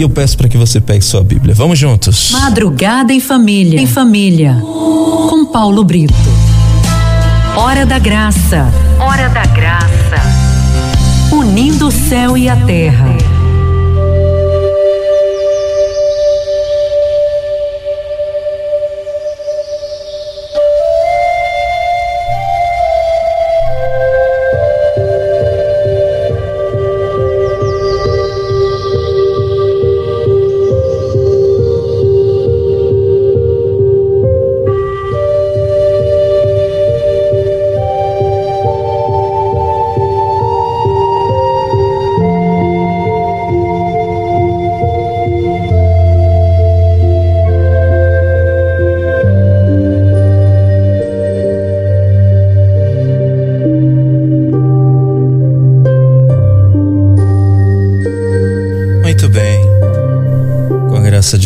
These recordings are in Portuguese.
E eu peço para que você pegue sua Bíblia. Vamos juntos. Madrugada em família. Em família. Com Paulo Brito. Hora da graça. Hora da graça. Unindo o céu e a terra.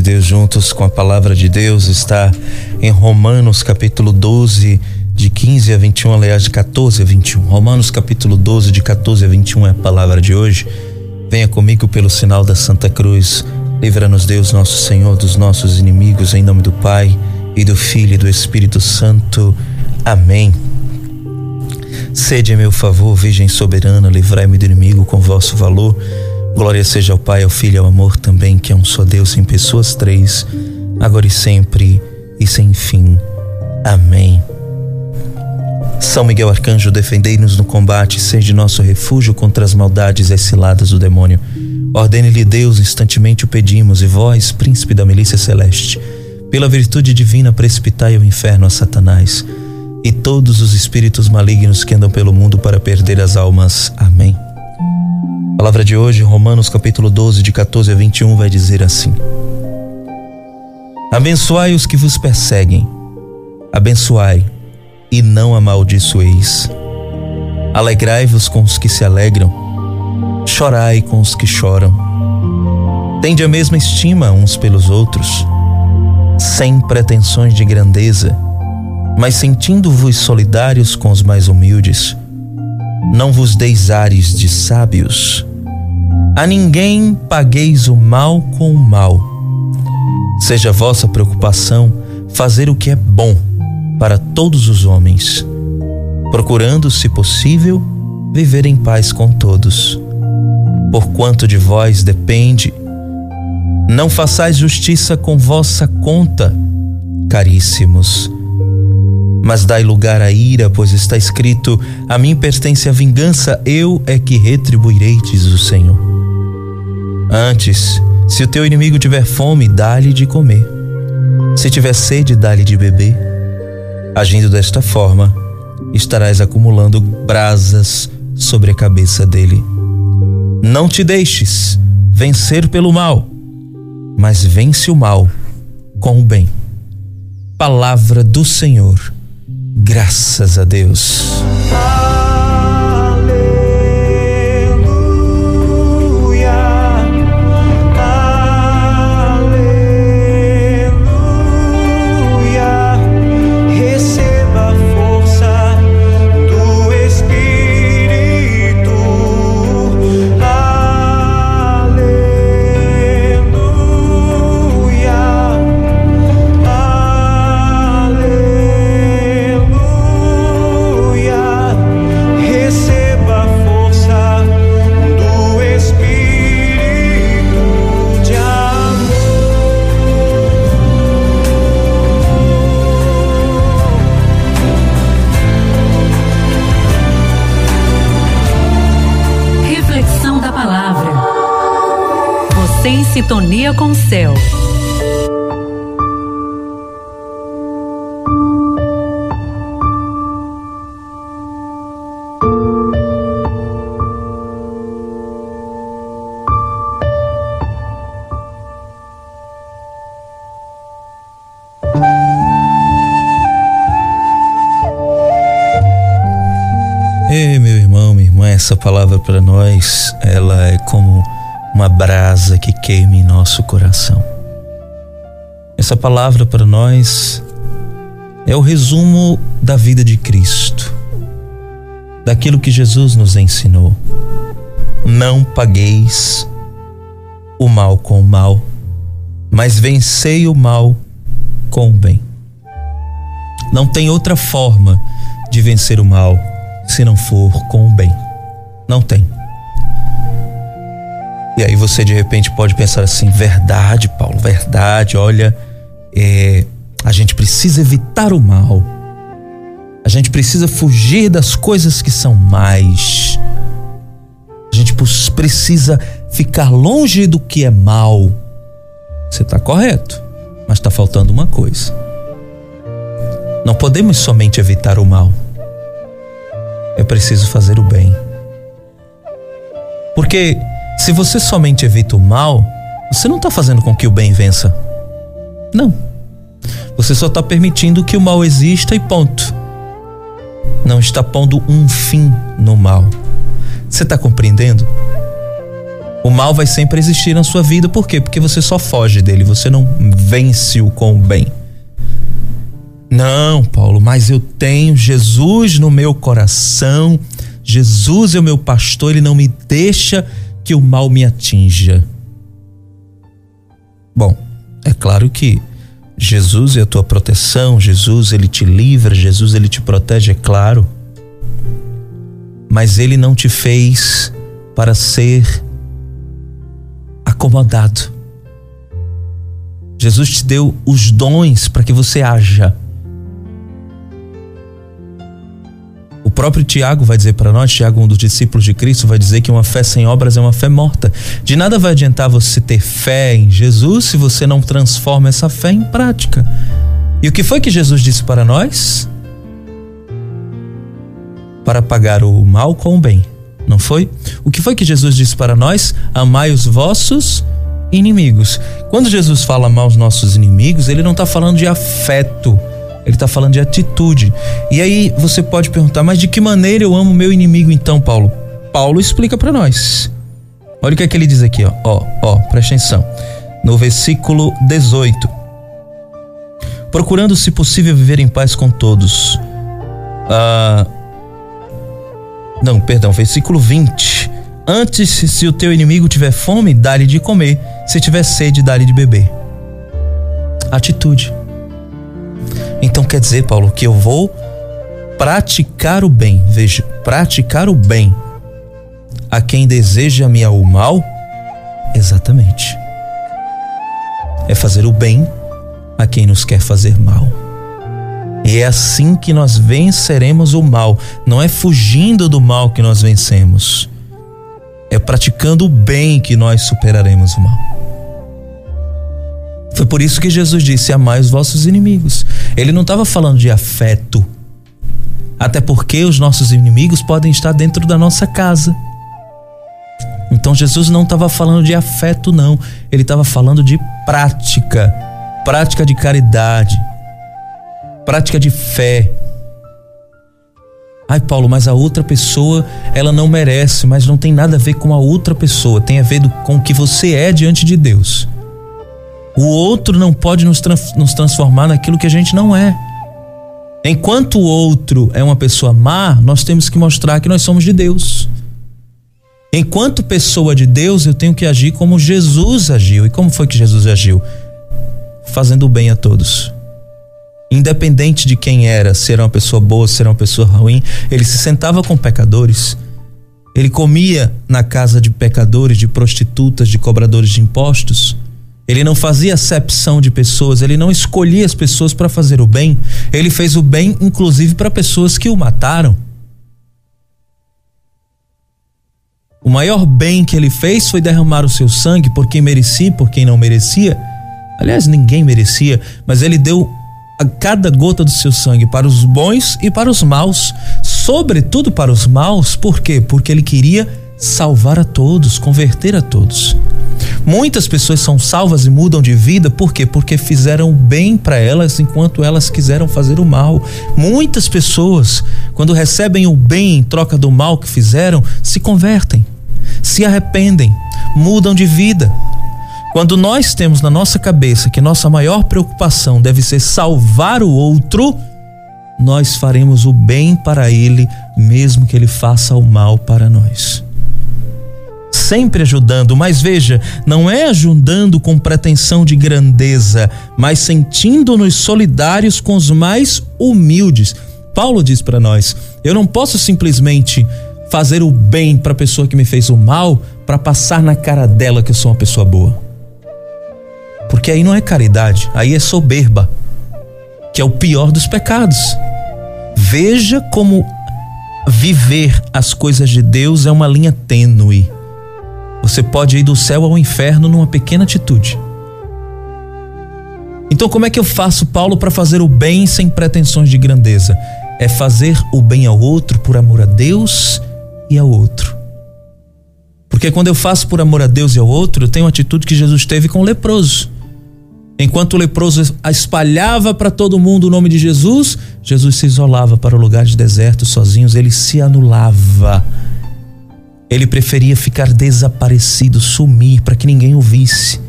De Deus juntos com a palavra de Deus está em Romanos capítulo 12 de 15 a 21, aliás de 14 a 21. Romanos capítulo 12 de 14 a 21 é a palavra de hoje. Venha comigo pelo sinal da Santa Cruz. Livra-nos Deus nosso Senhor dos nossos inimigos em nome do Pai e do Filho e do Espírito Santo. Amém. Sede em meu favor, Virgem soberana, livrai-me do inimigo com vosso valor. Glória seja ao Pai, ao Filho e ao amor também, que é um só Deus em pessoas três, agora e sempre e sem fim. Amém. São Miguel Arcanjo, defendei-nos no combate, seja nosso refúgio contra as maldades e as ciladas do demônio. Ordene-lhe Deus, instantemente o pedimos, e vós, príncipe da milícia celeste, pela virtude divina, precipitai ao inferno a Satanás e todos os espíritos malignos que andam pelo mundo para perder as almas. Amém. Palavra de hoje, Romanos capítulo 12, de 14 a 21, vai dizer assim: Abençoai os que vos perseguem, abençoai e não amaldiçoeis. Alegrai-vos com os que se alegram, chorai com os que choram. Tende a mesma estima uns pelos outros, sem pretensões de grandeza, mas sentindo-vos solidários com os mais humildes. Não vos deis ares de sábios, a ninguém pagueis o mal com o mal. Seja vossa preocupação fazer o que é bom para todos os homens, procurando, se possível, viver em paz com todos. Porquanto de vós depende, não façais justiça com vossa conta, caríssimos. Mas dai lugar à ira, pois está escrito: A mim pertence a vingança, eu é que retribuirei, diz o Senhor. Antes, se o teu inimigo tiver fome, dá-lhe de comer. Se tiver sede, dá-lhe de beber. Agindo desta forma, estarás acumulando brasas sobre a cabeça dele. Não te deixes vencer pelo mal, mas vence o mal com o bem. Palavra do Senhor. Graças a Deus. Céu. Ei, meu irmão, minha irmã, essa palavra para nós, ela é como uma brasa que queime em nosso coração. Essa palavra para nós é o resumo da vida de Cristo, daquilo que Jesus nos ensinou. Não pagueis o mal com o mal, mas vencei o mal com o bem. Não tem outra forma de vencer o mal se não for com o bem. Não tem. E aí você de repente pode pensar assim: verdade, Paulo, verdade, olha, é, a gente precisa evitar o mal. A gente precisa fugir das coisas que são mais. A gente precisa ficar longe do que é mal. Você está correto, mas está faltando uma coisa. Não podemos somente evitar o mal. É preciso fazer o bem. Porque se você somente evita o mal, você não está fazendo com que o bem vença. Não. Você só está permitindo que o mal exista e ponto. Não está pondo um fim no mal. Você está compreendendo? O mal vai sempre existir na sua vida, por quê? Porque você só foge dele, você não vence-o com o bem. Não, Paulo, mas eu tenho Jesus no meu coração. Jesus é o meu pastor, ele não me deixa que o mal me atinja. Bom, é claro que Jesus é a tua proteção, Jesus ele te livra, Jesus ele te protege, é claro. Mas ele não te fez para ser acomodado. Jesus te deu os dons para que você haja. Próprio Tiago vai dizer para nós, Tiago, um dos discípulos de Cristo, vai dizer que uma fé sem obras é uma fé morta. De nada vai adiantar você ter fé em Jesus se você não transforma essa fé em prática. E o que foi que Jesus disse para nós? Para pagar o mal com o bem, não foi? O que foi que Jesus disse para nós? Amai os vossos inimigos. Quando Jesus fala amar os nossos inimigos, ele não está falando de afeto ele está falando de atitude. E aí você pode perguntar, mas de que maneira eu amo meu inimigo então, Paulo? Paulo explica para nós. Olha o que é que ele diz aqui, ó. Ó, ó, presta atenção. No versículo 18. Procurando, se possível, viver em paz com todos. Ah, não, perdão, versículo 20. Antes, se o teu inimigo tiver fome, dá-lhe de comer. Se tiver sede, dá-lhe de beber. Atitude. Então quer dizer, Paulo, que eu vou praticar o bem. Veja, praticar o bem a quem deseja-me o mal? Exatamente. É fazer o bem a quem nos quer fazer mal. E é assim que nós venceremos o mal. Não é fugindo do mal que nós vencemos. É praticando o bem que nós superaremos o mal. Foi por isso que Jesus disse: Amai os vossos inimigos. Ele não estava falando de afeto. Até porque os nossos inimigos podem estar dentro da nossa casa. Então Jesus não estava falando de afeto, não. Ele estava falando de prática. Prática de caridade. Prática de fé. Ai, Paulo, mas a outra pessoa, ela não merece, mas não tem nada a ver com a outra pessoa, tem a ver com o que você é diante de Deus. O outro não pode nos, nos transformar naquilo que a gente não é. Enquanto o outro é uma pessoa má, nós temos que mostrar que nós somos de Deus. Enquanto pessoa de Deus, eu tenho que agir como Jesus agiu. E como foi que Jesus agiu? Fazendo bem a todos. Independente de quem era, se era uma pessoa boa, se era uma pessoa ruim, ele se sentava com pecadores. Ele comia na casa de pecadores, de prostitutas, de cobradores de impostos. Ele não fazia acepção de pessoas, ele não escolhia as pessoas para fazer o bem. Ele fez o bem, inclusive, para pessoas que o mataram. O maior bem que ele fez foi derramar o seu sangue por quem merecia por quem não merecia. Aliás, ninguém merecia, mas ele deu a cada gota do seu sangue para os bons e para os maus, sobretudo para os maus, por quê? Porque ele queria salvar a todos, converter a todos. Muitas pessoas são salvas e mudam de vida, por quê? Porque fizeram o bem para elas enquanto elas quiseram fazer o mal. Muitas pessoas, quando recebem o bem em troca do mal que fizeram, se convertem, se arrependem, mudam de vida. Quando nós temos na nossa cabeça que nossa maior preocupação deve ser salvar o outro, nós faremos o bem para ele, mesmo que ele faça o mal para nós sempre ajudando, mas veja, não é ajudando com pretensão de grandeza, mas sentindo-nos solidários com os mais humildes. Paulo diz para nós: eu não posso simplesmente fazer o bem para a pessoa que me fez o mal para passar na cara dela que eu sou uma pessoa boa. Porque aí não é caridade, aí é soberba, que é o pior dos pecados. Veja como viver as coisas de Deus é uma linha tênue. Você pode ir do céu ao inferno numa pequena atitude. Então, como é que eu faço, Paulo, para fazer o bem sem pretensões de grandeza? É fazer o bem ao outro por amor a Deus e ao outro. Porque quando eu faço por amor a Deus e ao outro, eu tenho a atitude que Jesus teve com o leproso. Enquanto o leproso espalhava para todo mundo o nome de Jesus, Jesus se isolava para o lugar de deserto sozinhos, ele se anulava. Ele preferia ficar desaparecido, sumir, para que ninguém o visse.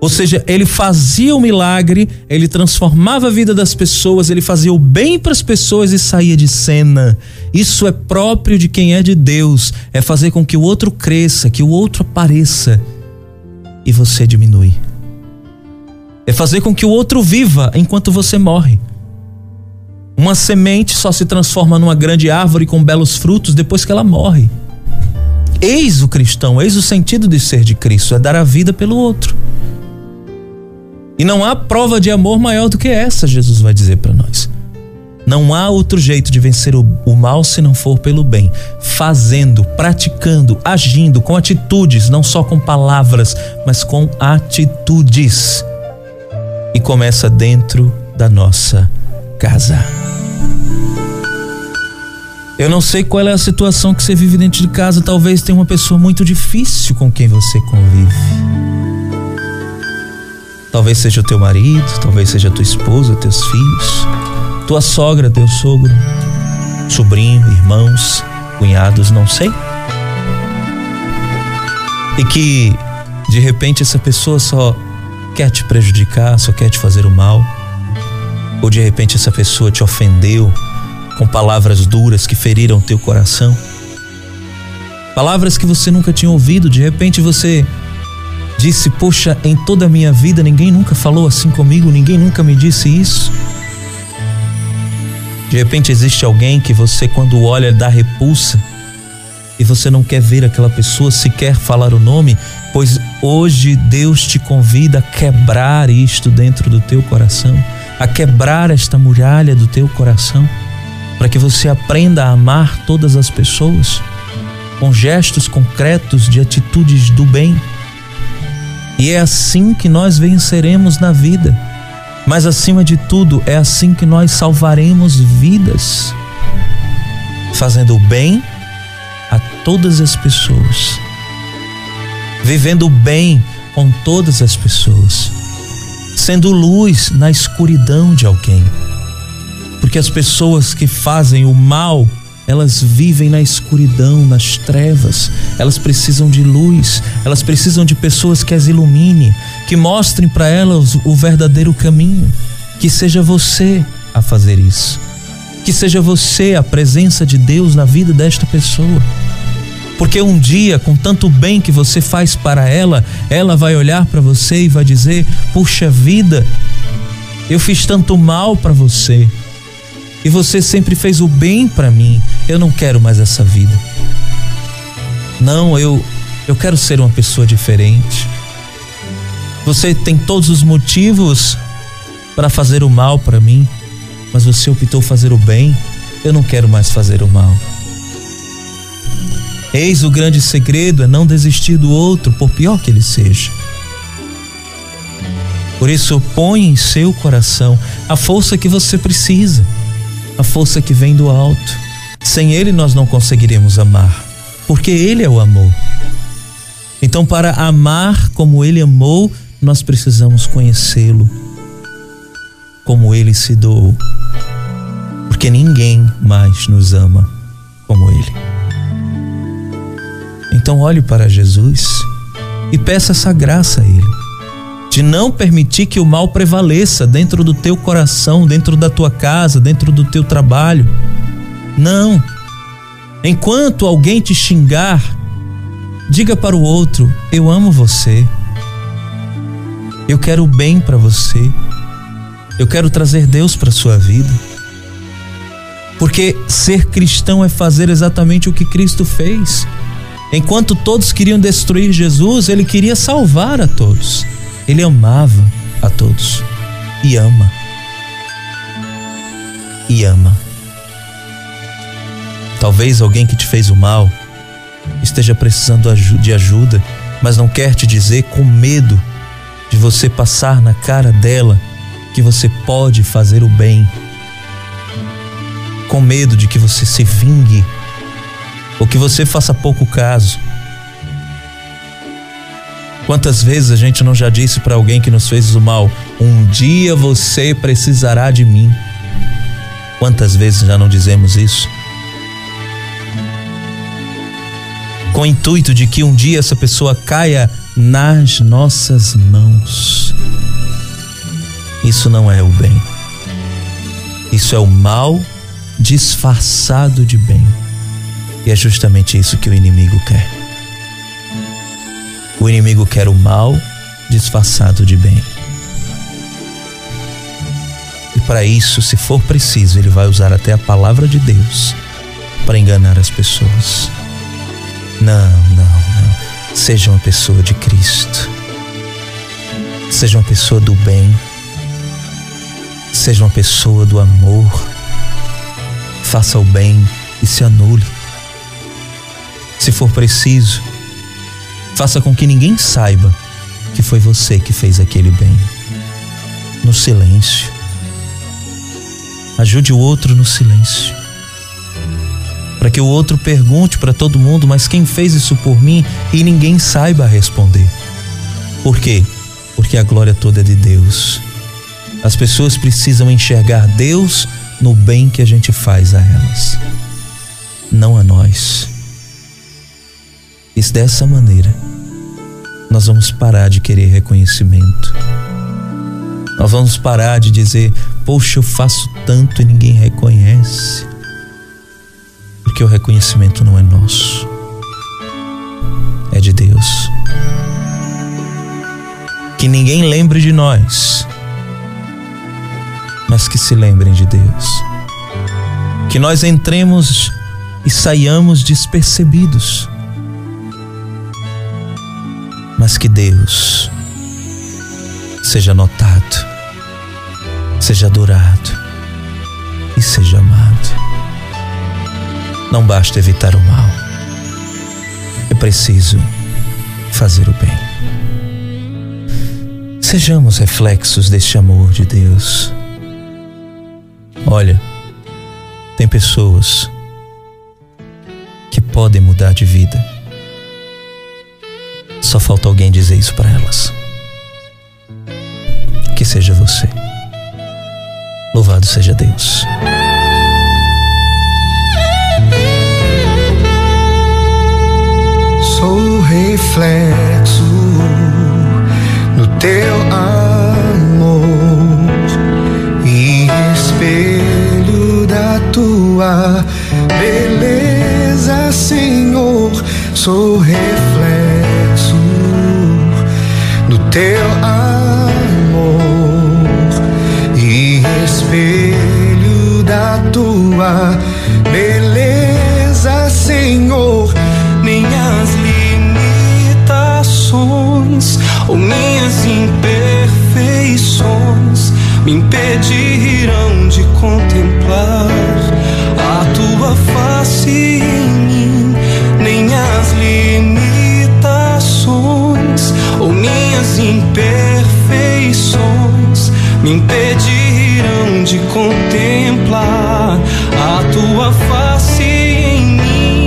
Ou seja, ele fazia o milagre, ele transformava a vida das pessoas, ele fazia o bem para as pessoas e saía de cena. Isso é próprio de quem é de Deus, é fazer com que o outro cresça, que o outro apareça e você diminui é fazer com que o outro viva enquanto você morre. Uma semente só se transforma numa grande árvore com belos frutos depois que ela morre. Eis o cristão, eis o sentido de ser de Cristo, é dar a vida pelo outro. E não há prova de amor maior do que essa, Jesus vai dizer para nós. Não há outro jeito de vencer o, o, mal se não for pelo bem. Fazendo, praticando, agindo com atitudes, não só com palavras, mas com atitudes e começa dentro da nossa casa. Eu não sei qual é a situação que você vive dentro de casa, talvez tenha uma pessoa muito difícil com quem você convive. Talvez seja o teu marido, talvez seja a tua esposa, teus filhos, tua sogra, teu sogro, sobrinho, irmãos, cunhados, não sei. E que de repente essa pessoa só quer te prejudicar, só quer te fazer o mal. Ou de repente essa pessoa te ofendeu com palavras duras que feriram teu coração. Palavras que você nunca tinha ouvido, de repente você disse: Poxa, em toda a minha vida ninguém nunca falou assim comigo, ninguém nunca me disse isso. De repente existe alguém que você, quando olha, dá repulsa e você não quer ver aquela pessoa, sequer falar o nome, pois hoje Deus te convida a quebrar isto dentro do teu coração, a quebrar esta muralha do teu coração, para que você aprenda a amar todas as pessoas com gestos concretos de atitudes do bem. E é assim que nós venceremos na vida. Mas acima de tudo, é assim que nós salvaremos vidas, fazendo o bem a todas as pessoas, vivendo bem com todas as pessoas, sendo luz na escuridão de alguém. Porque as pessoas que fazem o mal, elas vivem na escuridão, nas trevas. Elas precisam de luz, elas precisam de pessoas que as ilumine, que mostrem para elas o verdadeiro caminho. Que seja você a fazer isso. Que seja você a presença de Deus na vida desta pessoa. Porque um dia, com tanto bem que você faz para ela, ela vai olhar para você e vai dizer: Puxa vida, eu fiz tanto mal para você. E você sempre fez o bem para mim. Eu não quero mais essa vida. Não, eu eu quero ser uma pessoa diferente. Você tem todos os motivos para fazer o mal para mim mas você optou fazer o bem, eu não quero mais fazer o mal. Eis o grande segredo é não desistir do outro, por pior que ele seja. Por isso, põe em seu coração a força que você precisa, a força que vem do alto. Sem ele, nós não conseguiremos amar, porque ele é o amor. Então, para amar como ele amou, nós precisamos conhecê-lo, como ele se doou porque ninguém mais nos ama como Ele. Então olhe para Jesus e peça essa graça a Ele, de não permitir que o mal prevaleça dentro do teu coração, dentro da tua casa, dentro do teu trabalho. Não. Enquanto alguém te xingar, Diga para o outro: eu amo você. Eu quero o bem para você. Eu quero trazer Deus para sua vida. Porque ser cristão é fazer exatamente o que Cristo fez. Enquanto todos queriam destruir Jesus, ele queria salvar a todos. Ele amava a todos e ama. E ama. Talvez alguém que te fez o mal esteja precisando de ajuda, mas não quer te dizer com medo de você passar na cara dela que você pode fazer o bem. Com medo de que você se vingue ou que você faça pouco caso. Quantas vezes a gente não já disse para alguém que nos fez o mal: Um dia você precisará de mim. Quantas vezes já não dizemos isso? Com o intuito de que um dia essa pessoa caia nas nossas mãos. Isso não é o bem. Isso é o mal disfarçado de bem. E é justamente isso que o inimigo quer. O inimigo quer o mal disfarçado de bem. E para isso, se for preciso, ele vai usar até a palavra de Deus para enganar as pessoas. Não, não, não. Seja uma pessoa de Cristo. Seja uma pessoa do bem. Seja uma pessoa do amor. Faça o bem e se anule se for preciso. Faça com que ninguém saiba que foi você que fez aquele bem. No silêncio. Ajude o outro no silêncio. Para que o outro pergunte para todo mundo, mas quem fez isso por mim? E ninguém saiba responder. Por quê? Porque a glória toda é de Deus. As pessoas precisam enxergar Deus no bem que a gente faz a elas, não a nós. E dessa maneira, nós vamos parar de querer reconhecimento. Nós vamos parar de dizer, poxa, eu faço tanto e ninguém reconhece. Porque o reconhecimento não é nosso, é de Deus. Que ninguém lembre de nós, mas que se lembrem de Deus. Que nós entremos e saiamos despercebidos mas que Deus seja notado, seja adorado e seja amado. Não basta evitar o mal, é preciso fazer o bem. Sejamos reflexos deste amor de Deus. Olha, tem pessoas que podem mudar de vida só falta alguém dizer isso para elas. Que seja você. Louvado seja Deus. Sou reflexo do teu amor e espelho da tua beleza, Senhor. Sou reflexo teu amor e espelho da tua beleza, Senhor. Minhas limitações ou minhas imperfeições me impedirão de contemplar a tua face me impedirão de contemplar a tua face em mim.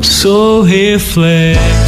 Sou reflexo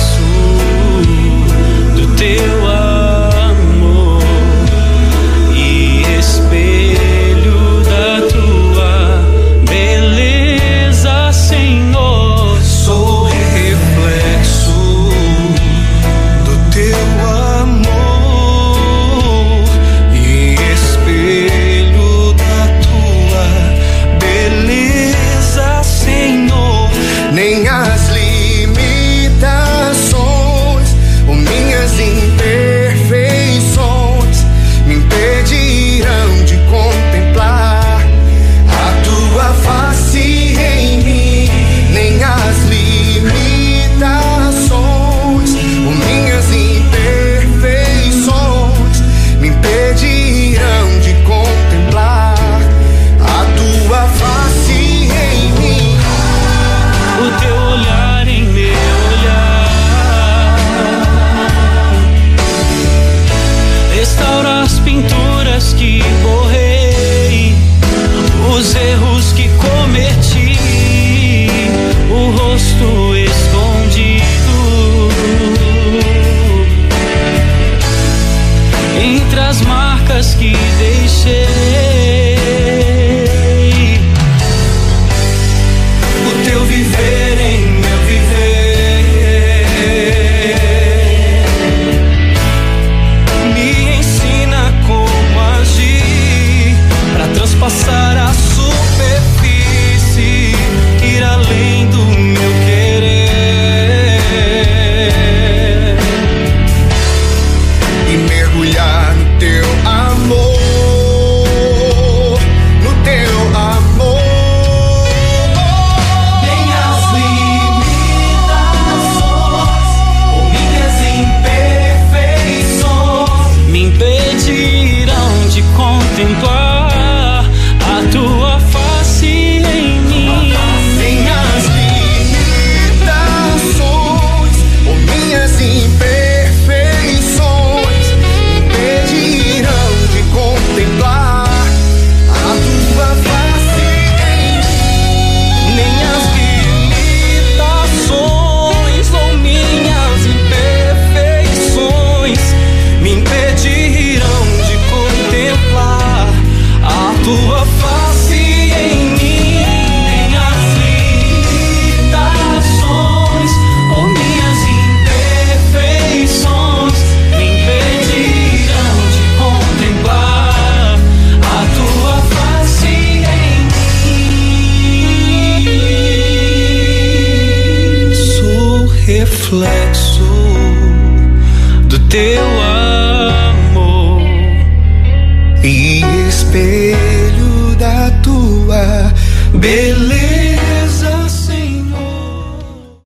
e mergulhar